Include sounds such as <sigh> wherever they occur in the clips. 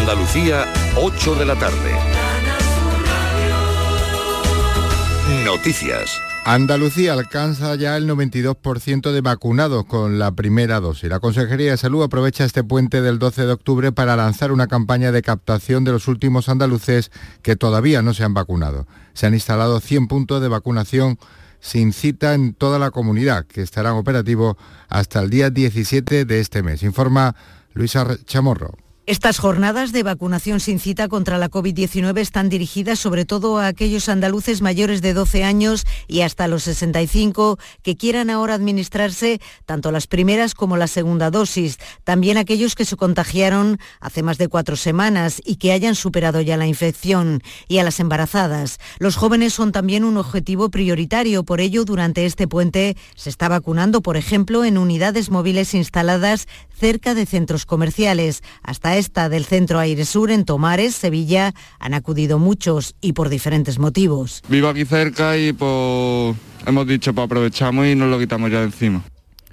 Andalucía, 8 de la tarde. Noticias. Andalucía alcanza ya el 92% de vacunados con la primera dosis. La Consejería de Salud aprovecha este puente del 12 de octubre para lanzar una campaña de captación de los últimos andaluces que todavía no se han vacunado. Se han instalado 100 puntos de vacunación sin cita en toda la comunidad, que estarán operativos hasta el día 17 de este mes. Informa Luisa Chamorro. Estas jornadas de vacunación sin cita contra la COVID-19 están dirigidas sobre todo a aquellos andaluces mayores de 12 años y hasta los 65 que quieran ahora administrarse tanto las primeras como la segunda dosis. También aquellos que se contagiaron hace más de cuatro semanas y que hayan superado ya la infección. Y a las embarazadas. Los jóvenes son también un objetivo prioritario. Por ello, durante este puente se está vacunando, por ejemplo, en unidades móviles instaladas cerca de centros comerciales. Hasta esta del Centro Aire Sur en Tomares, Sevilla, han acudido muchos y por diferentes motivos. Vivo aquí cerca y pues hemos dicho pues aprovechamos y nos lo quitamos ya de encima.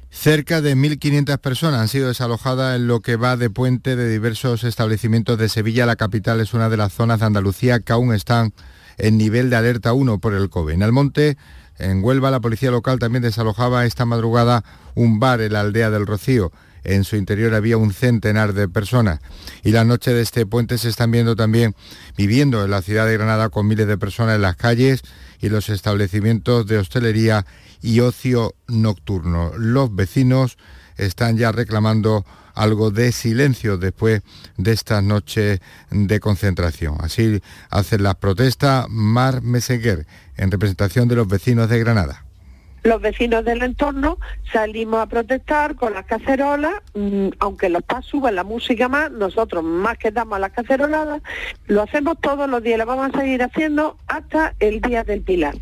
Cerca de 1.500 personas han sido desalojadas en lo que va de puente de diversos establecimientos de Sevilla. La capital es una de las zonas de Andalucía que aún están en nivel de alerta 1 por el COVID. En Almonte, en Huelva, la policía local también desalojaba esta madrugada un bar en la aldea del Rocío. En su interior había un centenar de personas. Y la noche de este puente se están viendo también viviendo en la ciudad de Granada con miles de personas en las calles y los establecimientos de hostelería y ocio nocturno. Los vecinos están ya reclamando algo de silencio después de estas noches de concentración. Así hacen las protestas Mar Meseguer en representación de los vecinos de Granada los vecinos del entorno salimos a protestar con las cacerolas, mm, aunque los PAS suben la música más, nosotros más que damos a las caceroladas, lo hacemos todos los días, lo vamos a seguir haciendo hasta el Día del Pilar.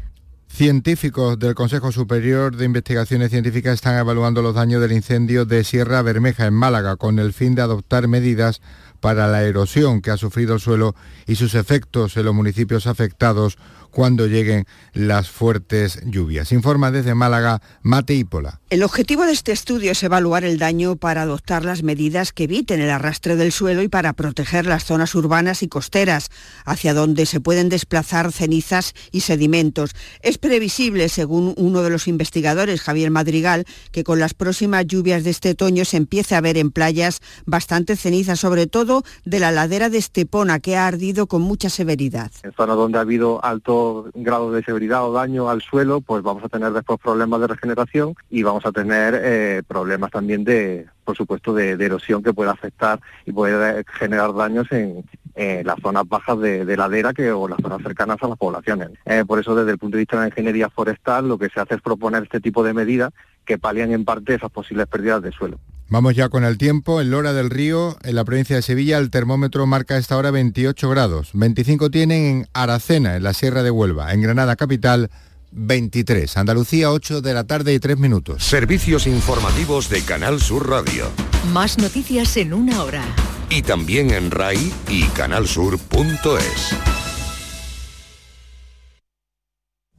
Científicos del Consejo Superior de Investigaciones Científicas están evaluando los daños del incendio de Sierra Bermeja en Málaga con el fin de adoptar medidas para la erosión que ha sufrido el suelo y sus efectos en los municipios afectados cuando lleguen las fuertes lluvias. Informa desde Málaga Mate Ípola. El objetivo de este estudio es evaluar el daño para adoptar las medidas que eviten el arrastre del suelo y para proteger las zonas urbanas y costeras, hacia donde se pueden desplazar cenizas y sedimentos. Es previsible, según uno de los investigadores, Javier Madrigal, que con las próximas lluvias de este otoño se empiece a ver en playas bastante ceniza, sobre todo de la ladera de Estepona, que ha ardido con mucha severidad. En zonas donde ha habido alto grado de severidad o daño al suelo, pues vamos a tener después problemas de regeneración y vamos a tener eh, problemas también de, por supuesto, de, erosión que puede afectar y puede generar daños en, las zonas bajas de, ladera que, o las zonas cercanas a las poblaciones. Eh, por eso, desde el punto de vista de la ingeniería forestal, lo que se hace es proponer este tipo de medidas que palian en parte esas posibles pérdidas de suelo. Vamos ya con el tiempo. En Lora del Río, en la provincia de Sevilla, el termómetro marca a esta hora 28 grados. 25 tienen en Aracena, en la Sierra de Huelva. En Granada Capital, 23. Andalucía, 8 de la tarde y 3 minutos. Servicios informativos de Canal Sur Radio. Más noticias en una hora. Y también en RAI y canalsur.es.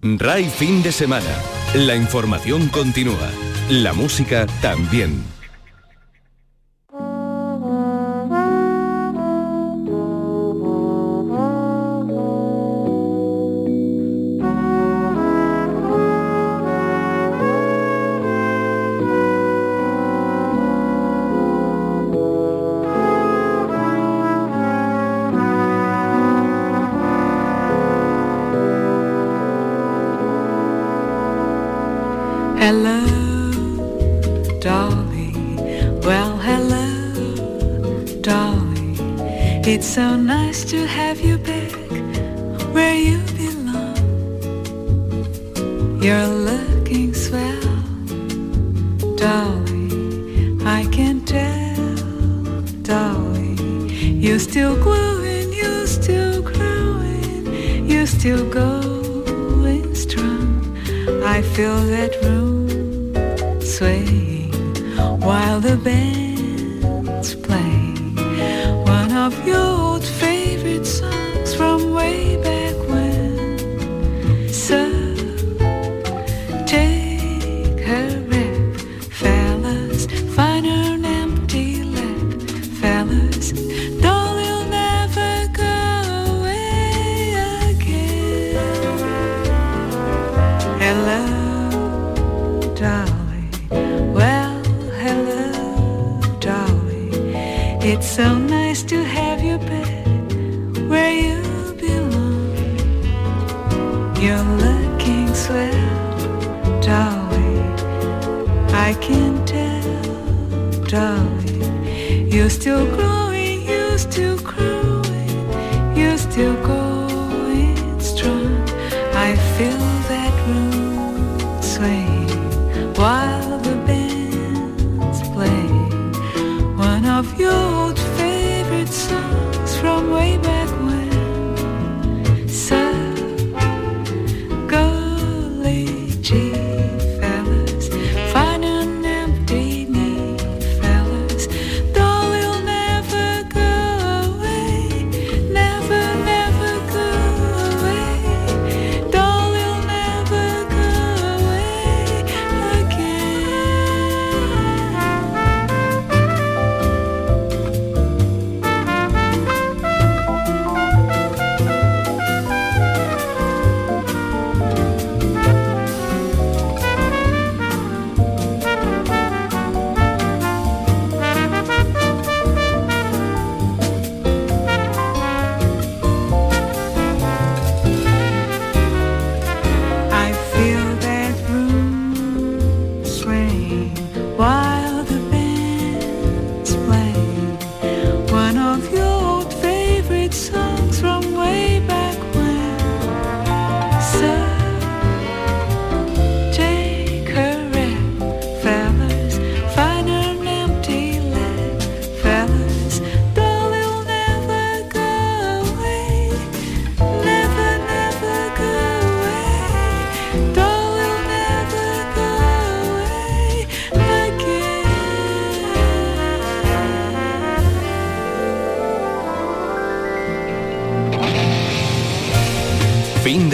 RAI fin de semana. La información continúa. La música también. while the bands play one of your old favorite songs from way back.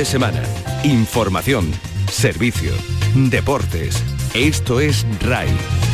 semana, información, servicio, deportes. Esto es RAI.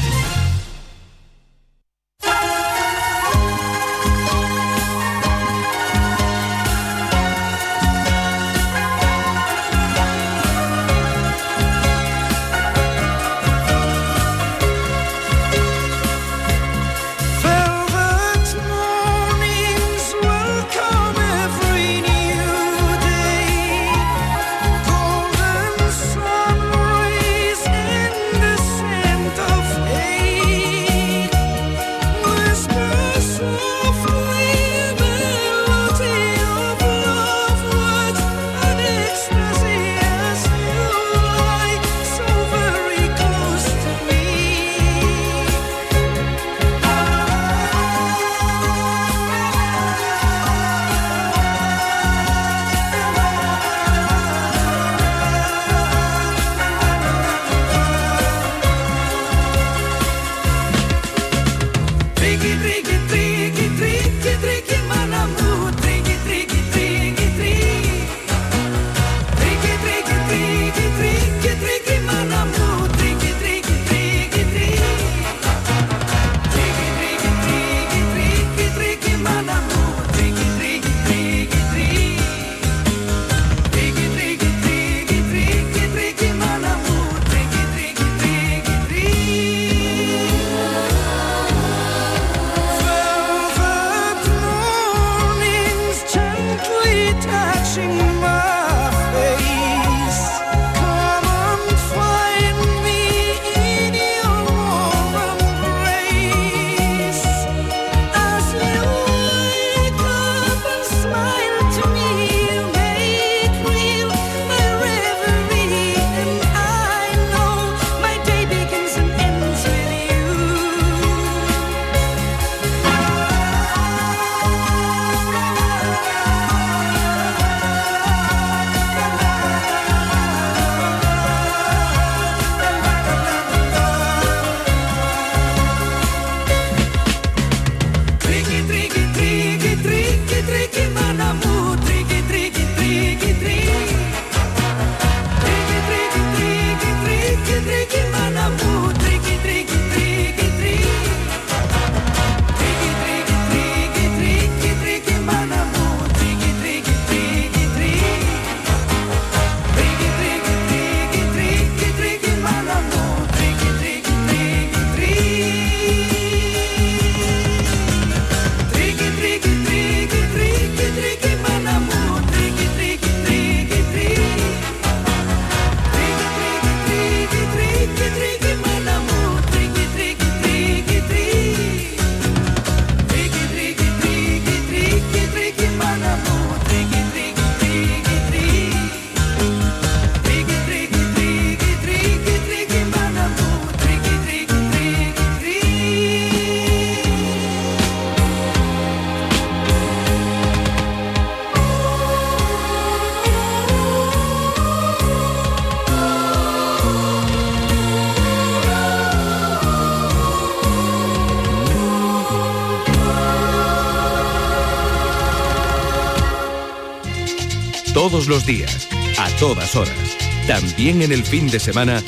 Los días, a todas horas. También en el fin de semana,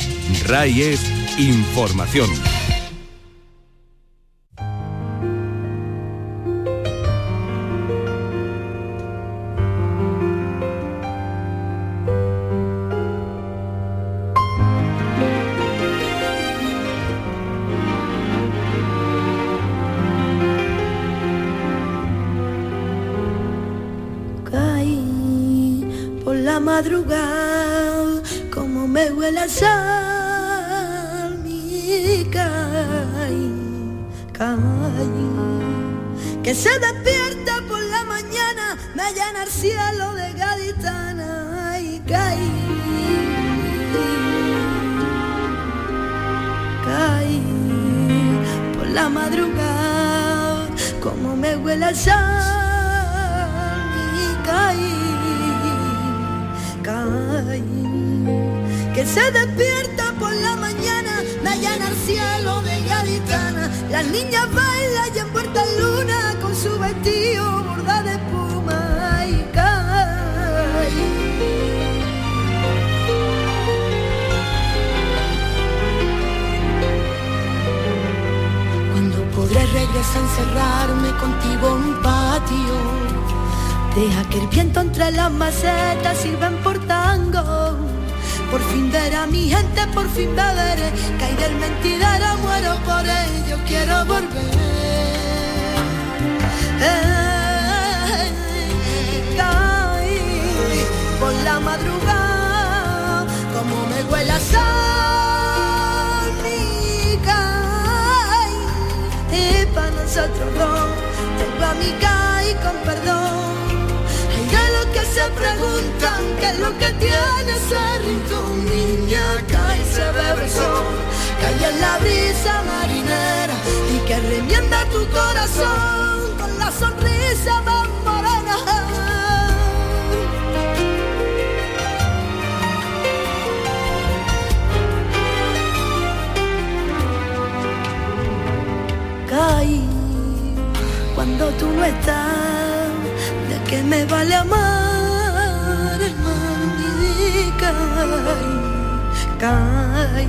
RAI es información. Madrugada, como me huele a sal, mi caí, caí. Que se despierta por la mañana, me llena el cielo de gaditana y caí. Caí por la madrugada, como me huele a sal Se despierta por la mañana, me llena el cielo de gaditana. Las niñas bailan y en luna con su vestido borda de espuma y caí. Cuando podré regresar a encerrarme contigo en un patio Deja que el viento entre las macetas sirvan por tango Por fin ver a mi gente, por fin beberé. Caí del mentidero, muero por ello, quiero volver. Eh, Caí por la madrugada Como me huele a sal mi caí. Y para nosotros dos tengo a mi Kai con perdón se preguntan qué es lo que tiene ese rincón niña Kai se bebe el sol cae en la brisa marinera y que remienda tu corazón con la sonrisa más morena cuando tú no estás. ¿De qué me vale amar, Caí, caí.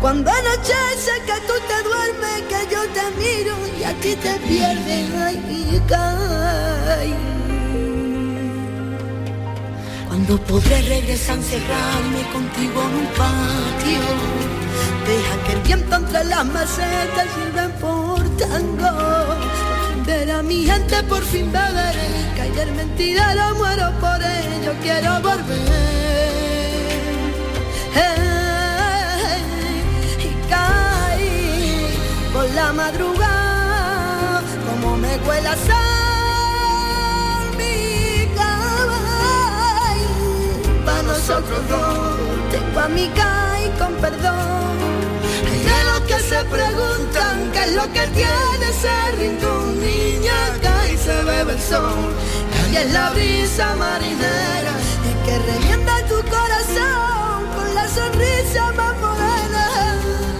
Cuando anochece que tú te duermes, que yo te miro y a ti te pierdes, ay, caí. Cuando podré regresar encerrarme contigo en un patio Deja que el viento entre las macetas sirva por tango Por fin ver a mi gente, por fin beberé Caí del mentidero, muero por ello, quiero volver Eh, Y caí por la madrugada Como me huele a sal mi caballo para nosotros dos. Tengo a mi Kai con perdón. Preguntan qué es lo que tiene ese rincón. Niña Kai se bebe el sol. Cae en la brisa marinera y que revienta tu corazón con la sonrisa más morena.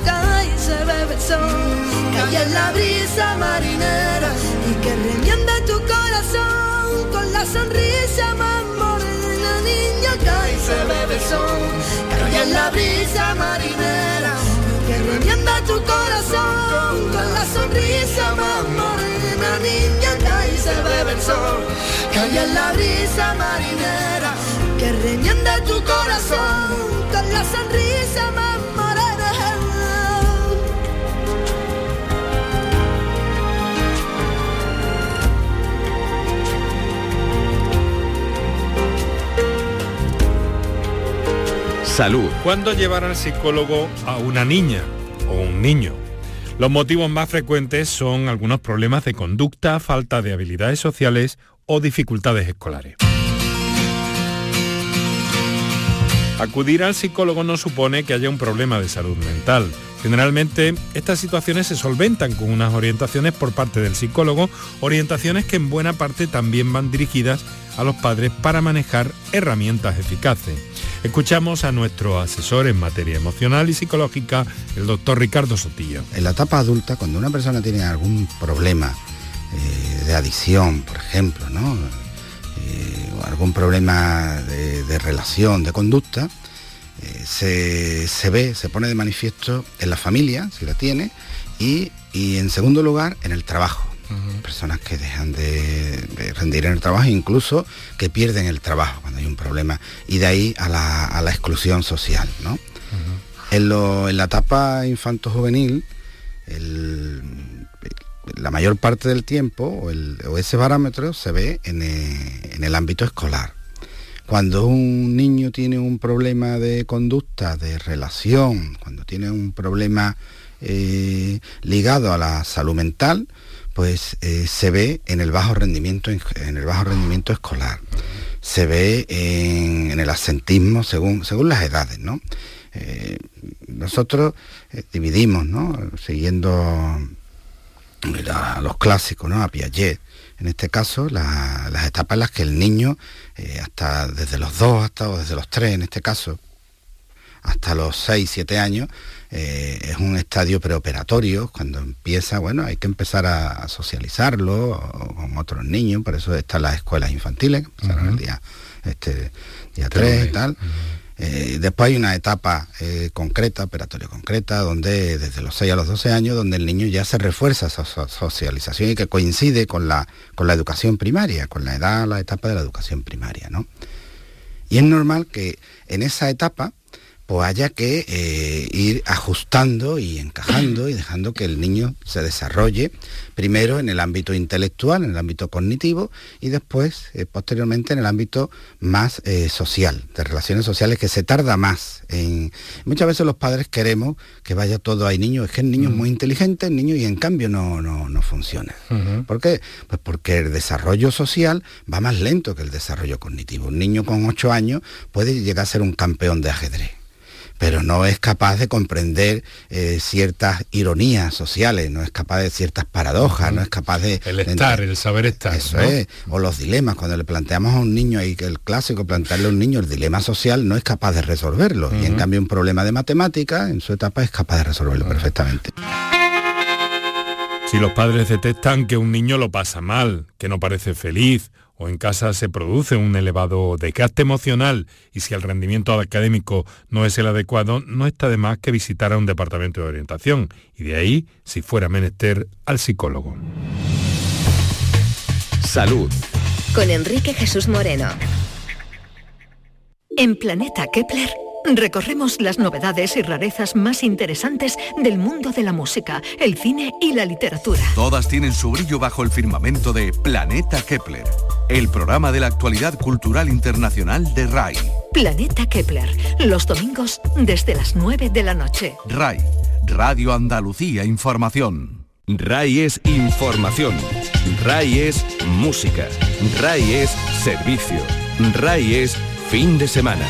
Kai se bebe el sol. Cae en la brisa marinera y que revienta tu corazón con la sonrisa más morena. Niña Kai se bebe el sol. Cae en la brisa marinera revienta tu corazón con la sonrisa más morena. Niña Kai se bebe el sol. Cae en la brisa marinera que revienta tu corazón con la sonrisa más Salud. ¿Cuándo llevar al psicólogo a una niña o un niño? Los motivos más frecuentes son algunos problemas de conducta, falta de habilidades sociales o dificultades escolares. Acudir al psicólogo no supone que haya un problema de salud mental. Generalmente estas situaciones se solventan con unas orientaciones por parte del psicólogo, orientaciones que en buena parte también van dirigidas a los padres para manejar herramientas eficaces. Escuchamos a nuestro asesor en materia emocional y psicológica, el doctor Ricardo Sotillo. En la etapa adulta, cuando una persona tiene algún problema eh, de adicción, por ejemplo. Eh, algún problema de, relación, de conducta, eh, se, ve, se pone de manifiesto en la familia, si la tiene, y en segundo lugar en el trabajo. Personas que dejan de, de rendir en el trabajo, incluso que pierden el trabajo cuando hay un problema, y de ahí a la, a la exclusión social. ¿no? en, lo- en la etapa infanto-juvenil, la mayor parte del tiempo, o, el- o ese parámetro, se ve en, eh, en el ámbito escolar. Cuando un niño tiene un problema de conducta, de relación, cuando tiene un problema eh, ligado a la salud mental, pues eh, se ve en el bajo rendimiento en, el bajo rendimiento escolar. Se ve en, el asentismo según, según las edades, ¿no? Eh, nosotros eh, dividimos, ¿no? Siguiendo los clásicos, ¿no? A Piaget. En este caso, la- las etapas en las que el niño, hasta desde los dos hasta o desde los tres, en este caso, hasta los 6, 7 años, eh, es un estadio preoperatorio, cuando empieza, bueno, hay que empezar a, a socializarlo o con otros niños, por eso están las escuelas infantiles, que empezaron el día, este, día 3 y tal. Eh, después hay una etapa eh, concreta, operatoria concreta, donde desde los 6 a los 12 años, donde el niño ya se refuerza esa so- socialización y que coincide con la, con la educación primaria, con la edad, la etapa de la educación primaria, ¿no? Y es normal que en esa etapa pues haya que eh, ir ajustando y encajando y dejando que el niño se desarrolle primero en el ámbito intelectual, en el ámbito cognitivo y después, eh, posteriormente, en el ámbito más eh, social, de relaciones sociales, que se tarda más. En... Muchas veces los padres queremos que vaya todo ahí niño, es que el niño es muy inteligente, el niño y en cambio no, no, no funciona. ¿Por qué? Pues porque el desarrollo social va más lento que el desarrollo cognitivo. Un niño con 8 años puede llegar a ser un campeón de ajedrez pero no es capaz de comprender eh, ciertas ironías sociales, no es capaz de ciertas paradojas, no es capaz de... El estar, el saber estar. Eso ¿no? es, o los dilemas, cuando le planteamos a un niño, y que el clásico plantearle a un niño el dilema social, no es capaz de resolverlo, y en cambio un problema de matemática, en su etapa, es capaz de resolverlo perfectamente. Si los padres detectan que un niño lo pasa mal, que no parece feliz, o en casa se produce un elevado desgaste emocional y si el rendimiento académico no es el adecuado, no está de más que visitar a un departamento de orientación y de ahí, si fuera menester, al psicólogo. Salud. Con Enrique Jesús Moreno. En Planeta Kepler recorremos las novedades y rarezas más interesantes del mundo de la música, el cine y la literatura. Todas tienen su brillo bajo el firmamento de Planeta Kepler, el programa de la actualidad cultural internacional de RAI. Planeta Kepler, los domingos desde las 9 de la noche. RAI, Radio Andalucía Información. RAI es información. RAI es música. RAI es servicio. RAI es fin de semana.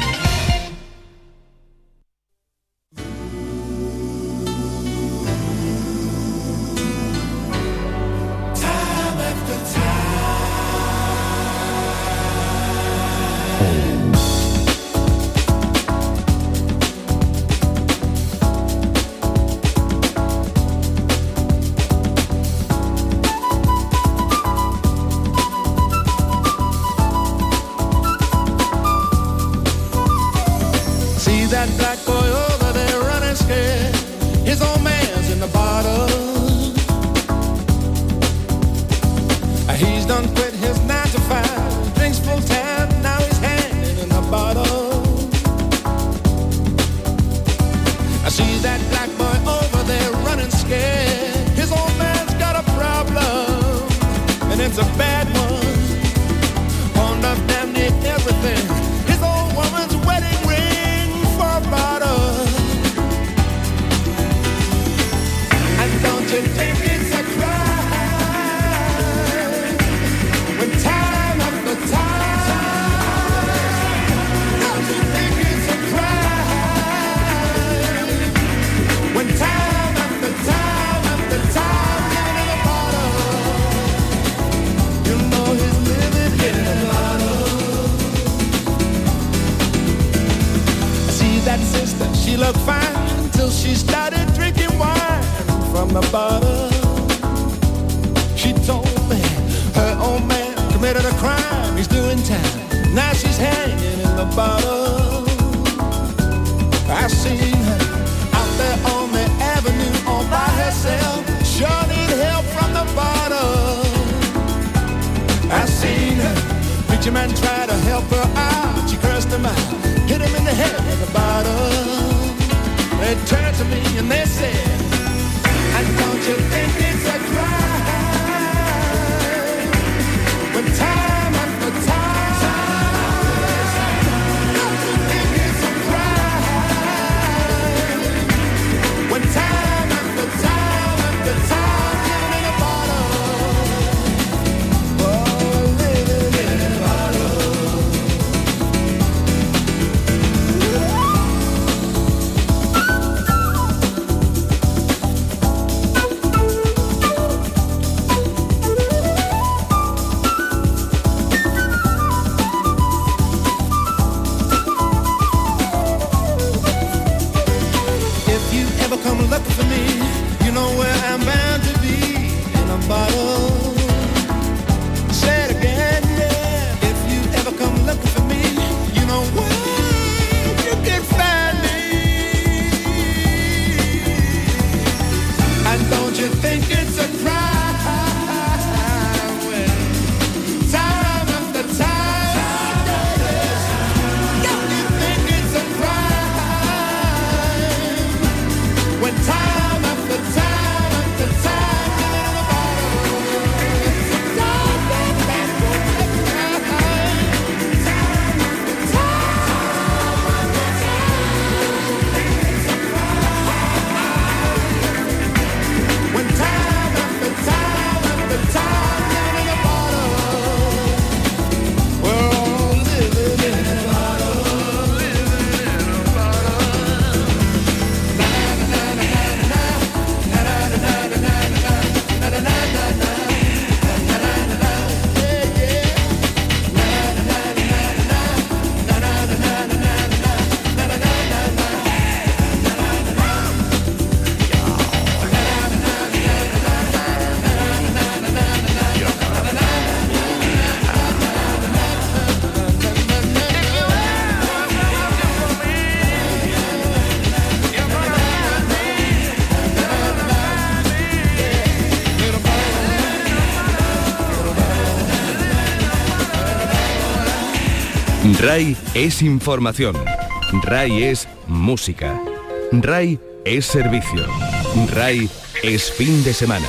RAI es información. RAI es música. RAI es servicio. RAI es fin de semana.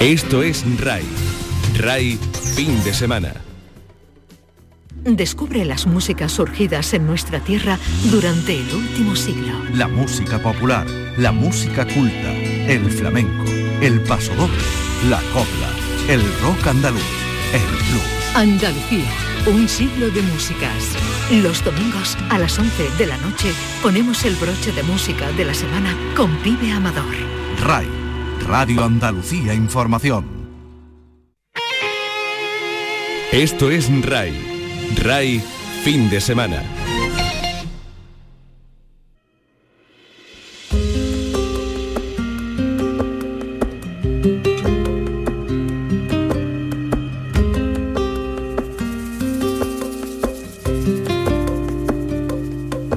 Esto es RAI. RAI fin de semana. Descubre las músicas surgidas en nuestra tierra durante el último siglo. La música popular, la música culta, el flamenco, el pasodoble, la copla, el rock andaluz, el blues. Andalucía, un siglo de músicas. Los domingos a las 11 de la noche ponemos el broche de música de la semana con Pibe Amador. RAI, Radio Andalucía Información. Esto es RAI. RAI fin de semana.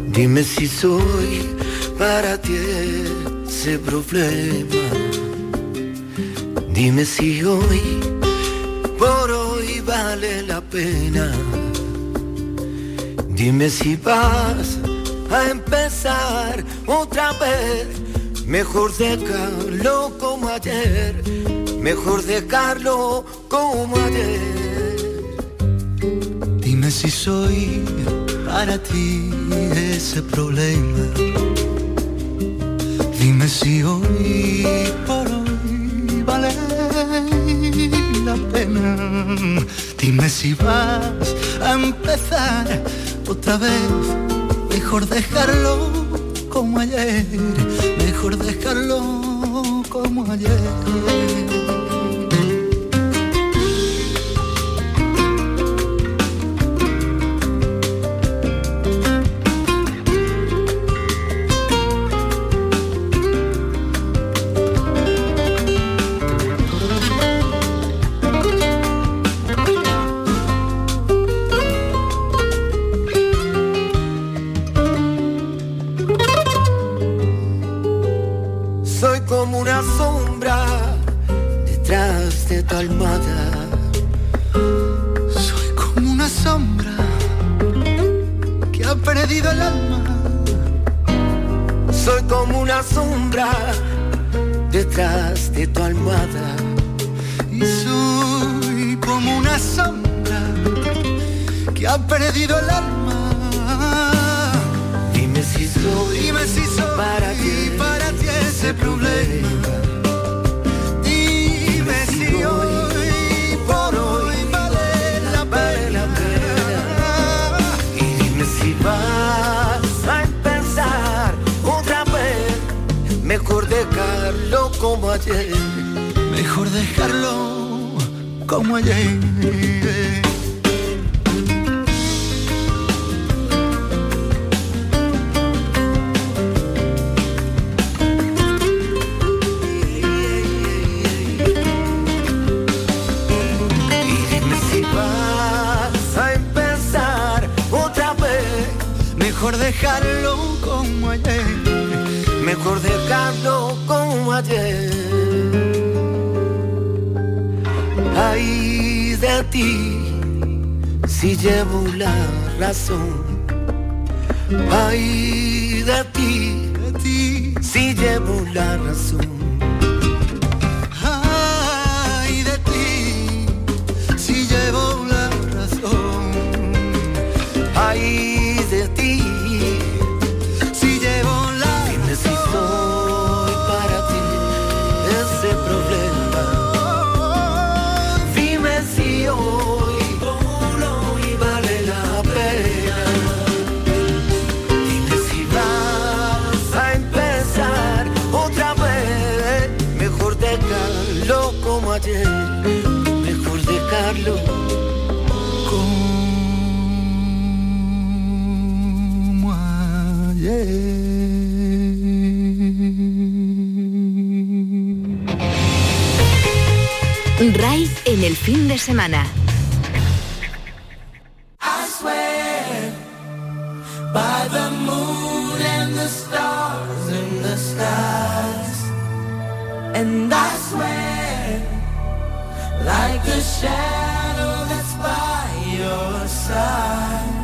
Dime si soy para ti ese problema. Dime si hoy, por hoy vale la pena. Dime si vas a empezar otra vez. Mejor dejarlo como ayer. Mejor dejarlo como ayer. Dime si soy para ti ese problema. Dime si hoy la pena. Dime si vas a empezar otra vez. Mejor dejarlo como ayer. Mejor dejarlo como ayer. Mejor dejarlo como ayer. Mejor dejarlo como ayer. Y si vas a empezar otra vez. Mejor dejarlo como ayer. Mejor dejarlo como ayer. Ay de ti, si llevo la razón. Ay de ti, de ti, si llevo la razón. de semana. I swear by the moon and the stars in the skies. And I swear like the shadow that's by your side.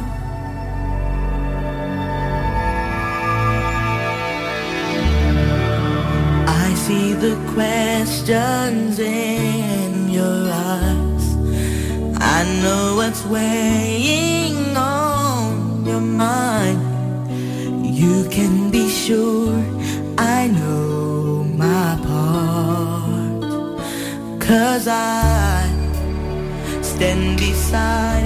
see the questions in your eyes. I know what's weighing on your mind. You can be sure I know my part. Cause I stand beside.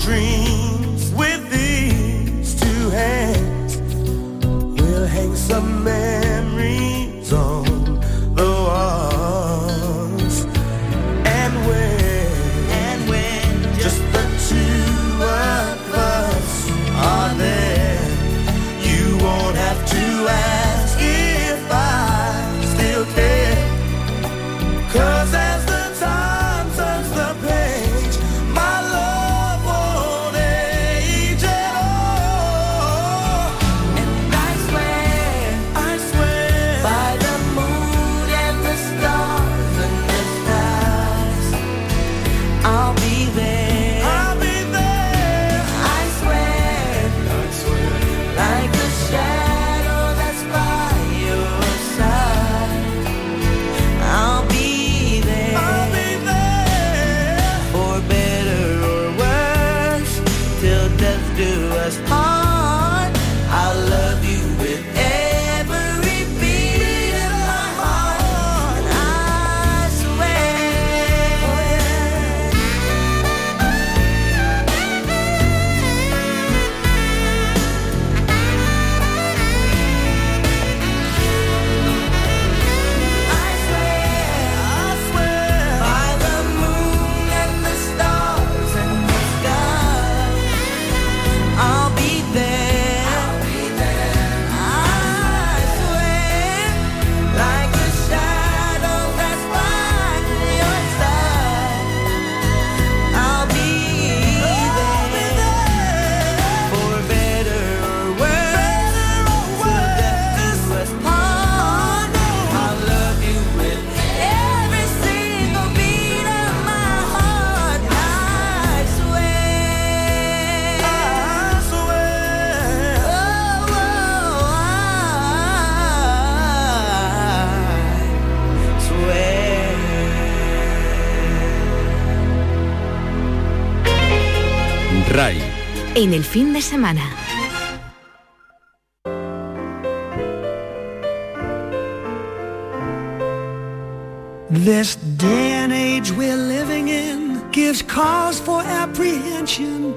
dream. en el fin de semana. This day and age we're living in gives cause for apprehension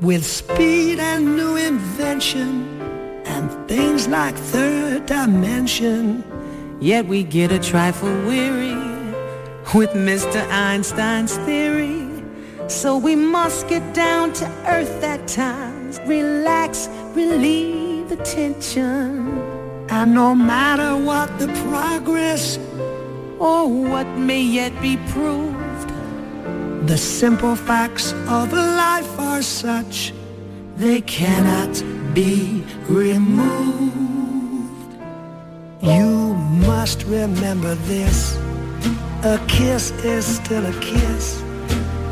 with speed and new invention and things like third dimension. Yet we get a trifle weary with Mr. Einstein's theory so we must get down to earth at times. Relax, relieve the tension. And no matter what the progress or what may yet be proved, the simple facts of life are such they cannot be removed. You must remember this. A kiss is still a kiss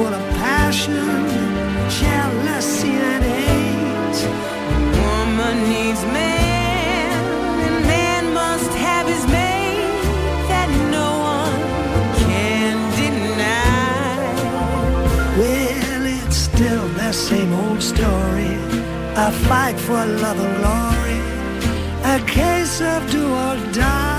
full of passion, jealousy and hate. A Woman needs man, and man must have his mate that no one can deny. Well, it's still the same old story. A fight for love and glory. A case of do or die.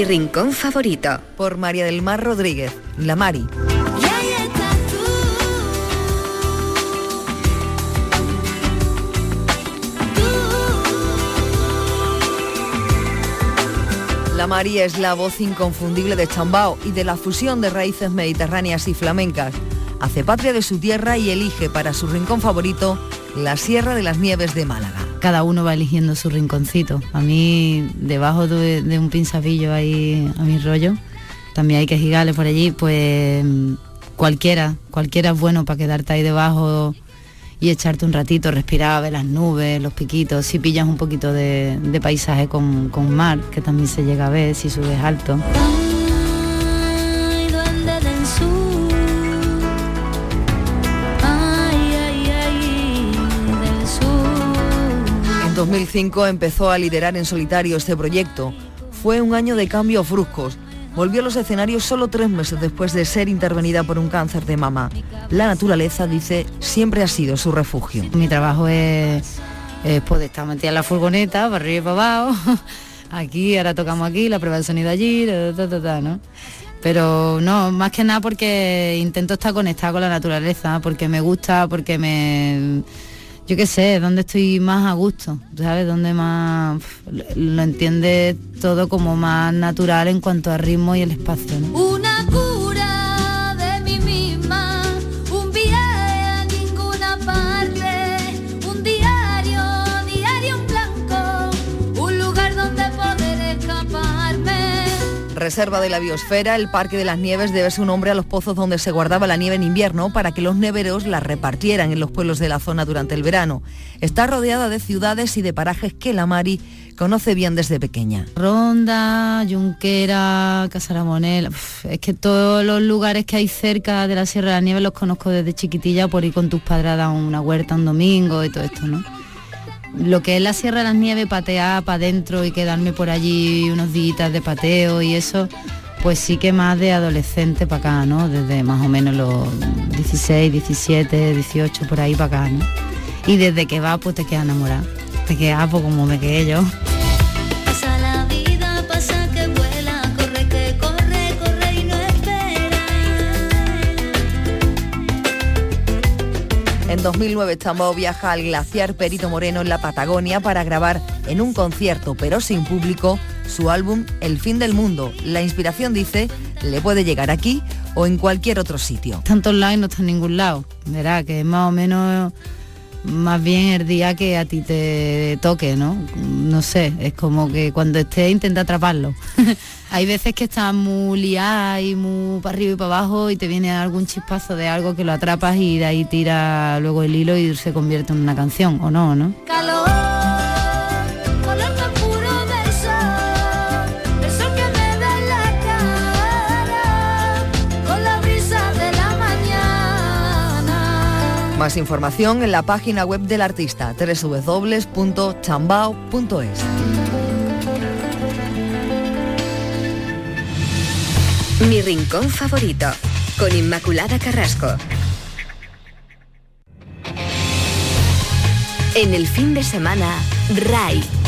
Mi rincón favorito. Por María del Mar Rodríguez, La Mari. La María es la voz inconfundible de Chambao y de la fusión de raíces mediterráneas y flamencas. Hace patria de su tierra y elige para su rincón favorito la Sierra de las Nieves de Málaga. Cada uno va eligiendo su rinconcito. A mí, debajo de, un pinzabillo ahí a mi rollo, también hay que gigales por allí, pues cualquiera, cualquiera es bueno para quedarte ahí debajo y echarte un ratito, respirar, ver las nubes, los piquitos, si pillas un poquito de, de paisaje con, con mar, que también se llega a ver si subes alto. 2005 empezó a liderar en solitario este proyecto. Fue un año de cambios bruscos. Volvió a los escenarios solo tres meses después de ser intervenida por un cáncer de mama. La naturaleza, dice, siempre ha sido su refugio. Mi trabajo es, es poder estar metida en la furgoneta, para arriba y para abajo. <laughs> Aquí, ahora tocamos aquí, la prueba de sonido allí, ¿no? Pero no, más que nada porque intento estar conectada con la naturaleza, porque me gusta, porque me... Yo qué sé, donde estoy más a gusto, ¿sabes? Donde más lo entiende todo como más natural en cuanto a ritmo y el espacio. Reserva de la biosfera, el Parque de las Nieves debe su nombre a los pozos donde se guardaba la nieve en invierno para que los neveros la repartieran en los pueblos de la zona durante el verano. Está rodeada de ciudades y de parajes que la Mari conoce bien desde pequeña. Ronda, Junquera, Casaramonel, es que todos los lugares que hay cerca de la Sierra de la Nieve los conozco desde chiquitilla por ir con tus padres a una huerta un domingo y todo esto, ¿no? Lo que es la Sierra de las Nieves, patear para adentro y quedarme por allí unos días de pateo y eso, pues sí que más de adolescente para acá, ¿no? Desde más o menos los 16, 17, 18, por ahí para acá, ¿no? Y desde que va, pues te quedas enamorada. Te quedas pues como me quedé yo. En 2009 Chambao viaja al glaciar Perito Moreno en la Patagonia para grabar en un concierto, pero sin público, su álbum El fin del mundo. La inspiración, dice, le puede llegar aquí o en cualquier otro sitio. Tanto online no está en ningún lado. Verá que más o menos más bien el día que a ti te toque, ¿no? No sé, es como que cuando estés intenta atraparlo. <laughs> Hay veces que estás muy liada y muy para arriba y para abajo y te viene algún chispazo de algo que lo atrapas y de ahí tira luego el hilo y se convierte en una canción, ¿o no? ¿no? Calor, Más información en la página web del artista www.chambao.es. Mi rincón favorito, con Inmaculada Carrasco. En el fin de semana, RAI.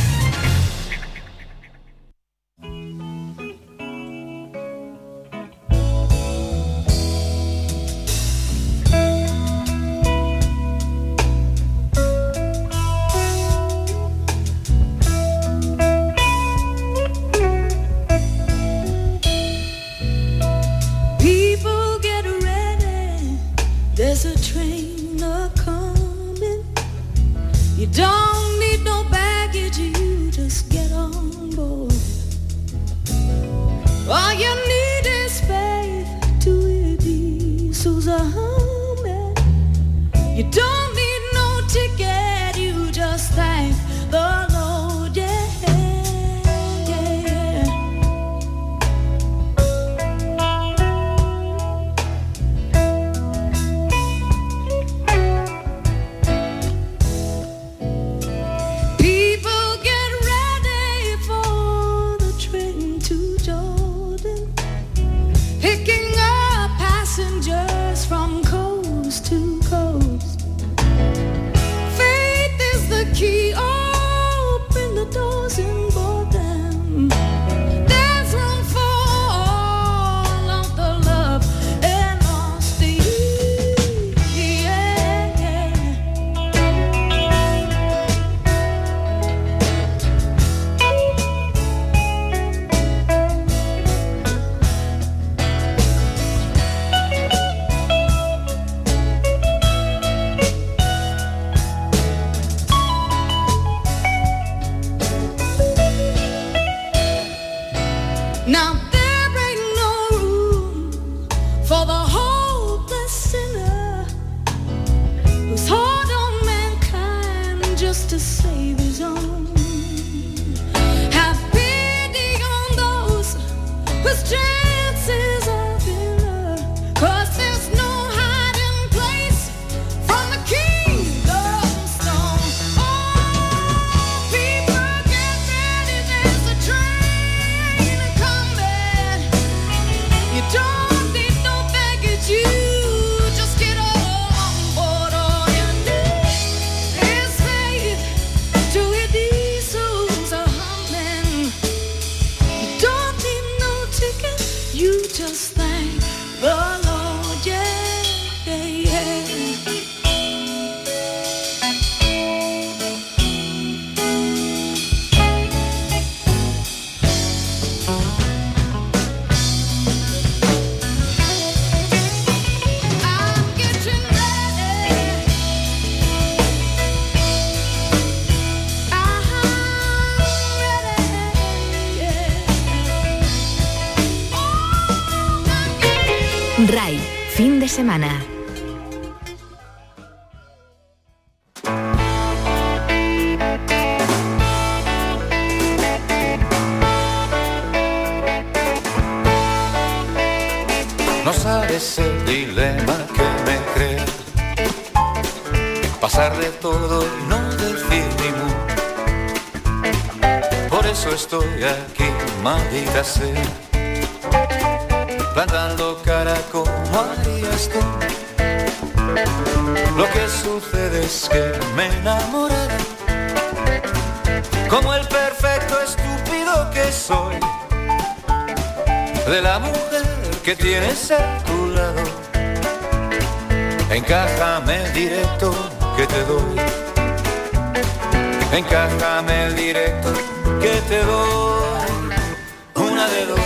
Pasar de todo y no decir ni mu. Por eso estoy aquí, maldita sea. Plantando cara como harías tú. Lo que sucede es que me enamoré Como el perfecto estúpido que soy. De la mujer que tienes a tu lado. Encájame directo que te doy. El directo que te doy. Una de dos.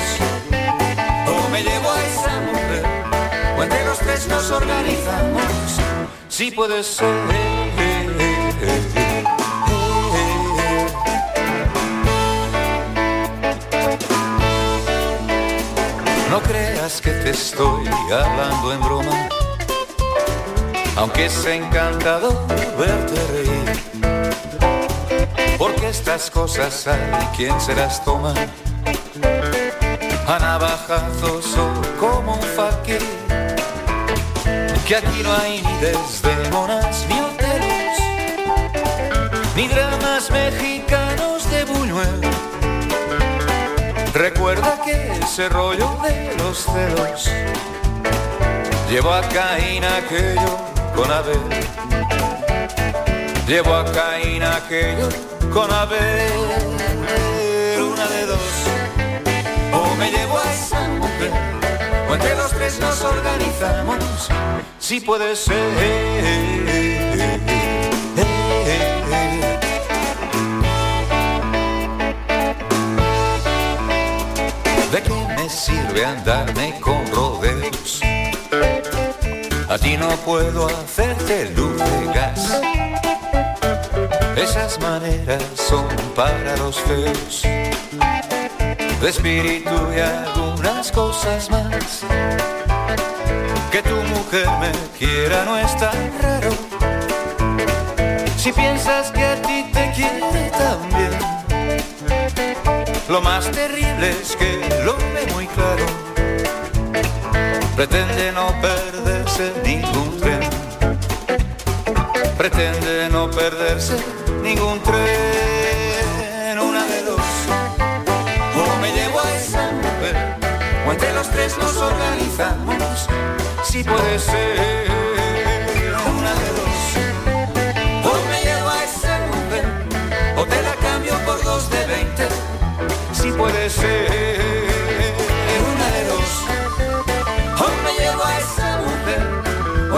O me llevo a esa mujer. O entre los tres nos organizamos. Si puede ser. No creas que te estoy hablando en broma, aunque es encantador verte reír. Porque estas cosas hay quien se las toma a navajazos o como un fakir. Que aquí no hay ni desdemonas ni hoteles, ni dramas mexicanos de Buñuel. Recuerda que ese rollo de los celos llevó a Caín aquello con Abel. Llevó a Caín aquello con Abel. Una de dos. O me llevo a esa mujer, o entre los tres nos organizamos. Si puede ser. ¿De qué me sirve andarme con rodeos? A ti no puedo hacerte luz de gas. Esas maneras son para los feos. De espíritu y algunas cosas más. Que tu mujer me quiera no es tan raro. Si piensas que a ti te quiere también. Lo más terrible es que lo ve muy claro. Pretende no perderse ningún tren. Pretende no perderse ningún tren. Una de dos. O me llevo a esa mujer. O entre los tres nos organizamos. Si puede ser.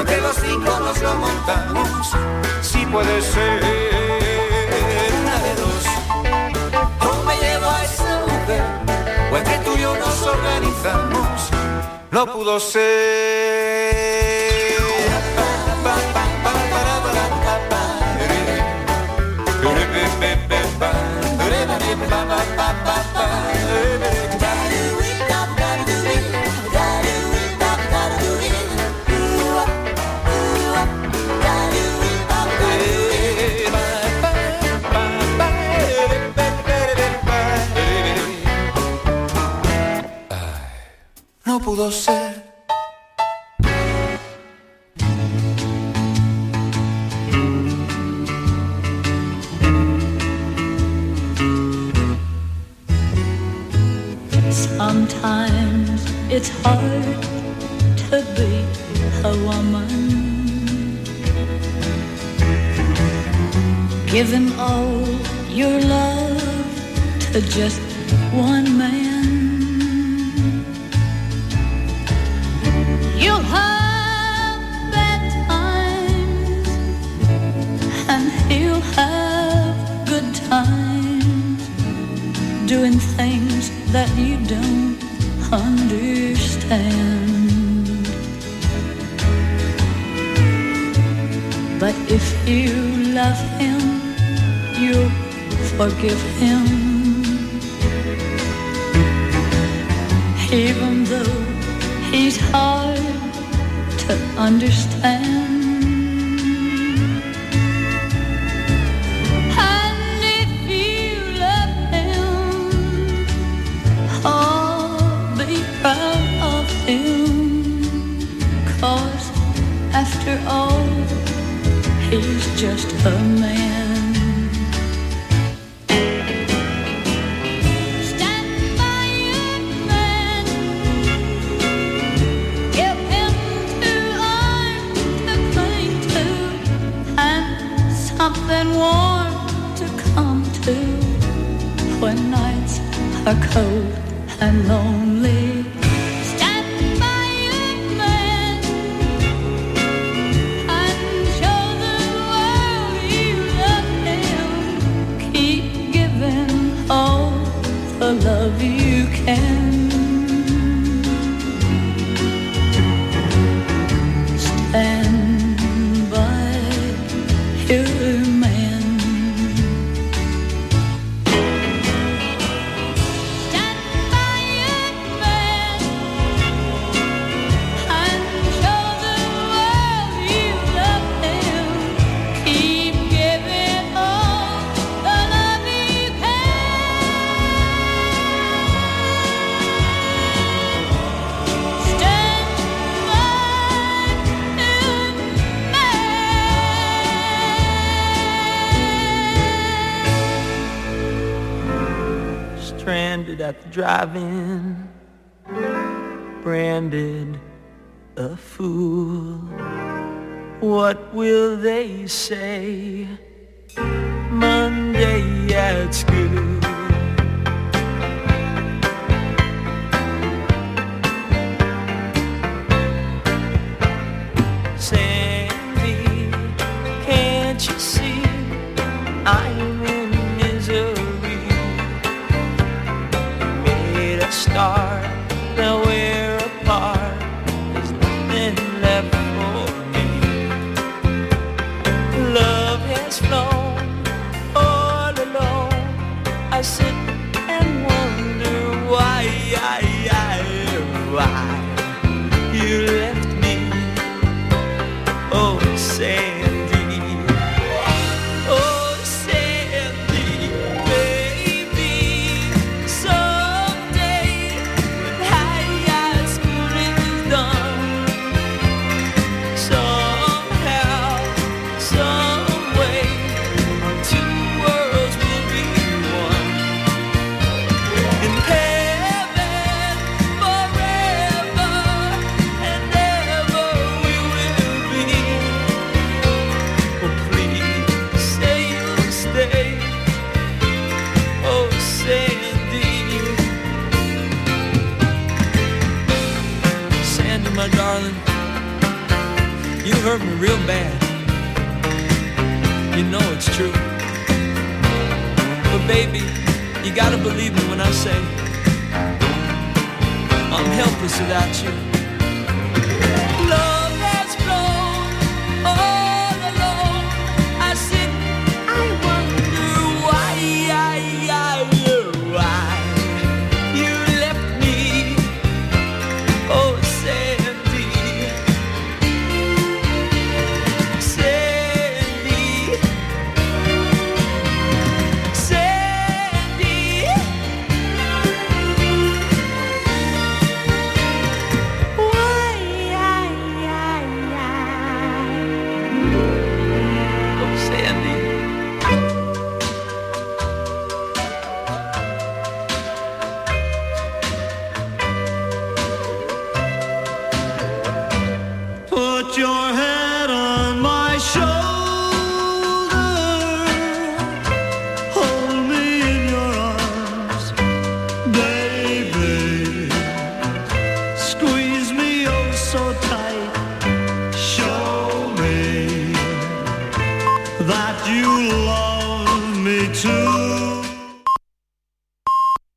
Entre los cinco nos lo montamos, si puede ser una de dos. O me llevo a esa mujer, o entre tú y yo nos organizamos, no pudo ser. Pudo ser. Sometimes it's hard to be a woman. Giving all your love to just one man. He'll have good times doing things that you don't understand. But if you love him, you'll forgive him. Even though he's hard to understand. love you can.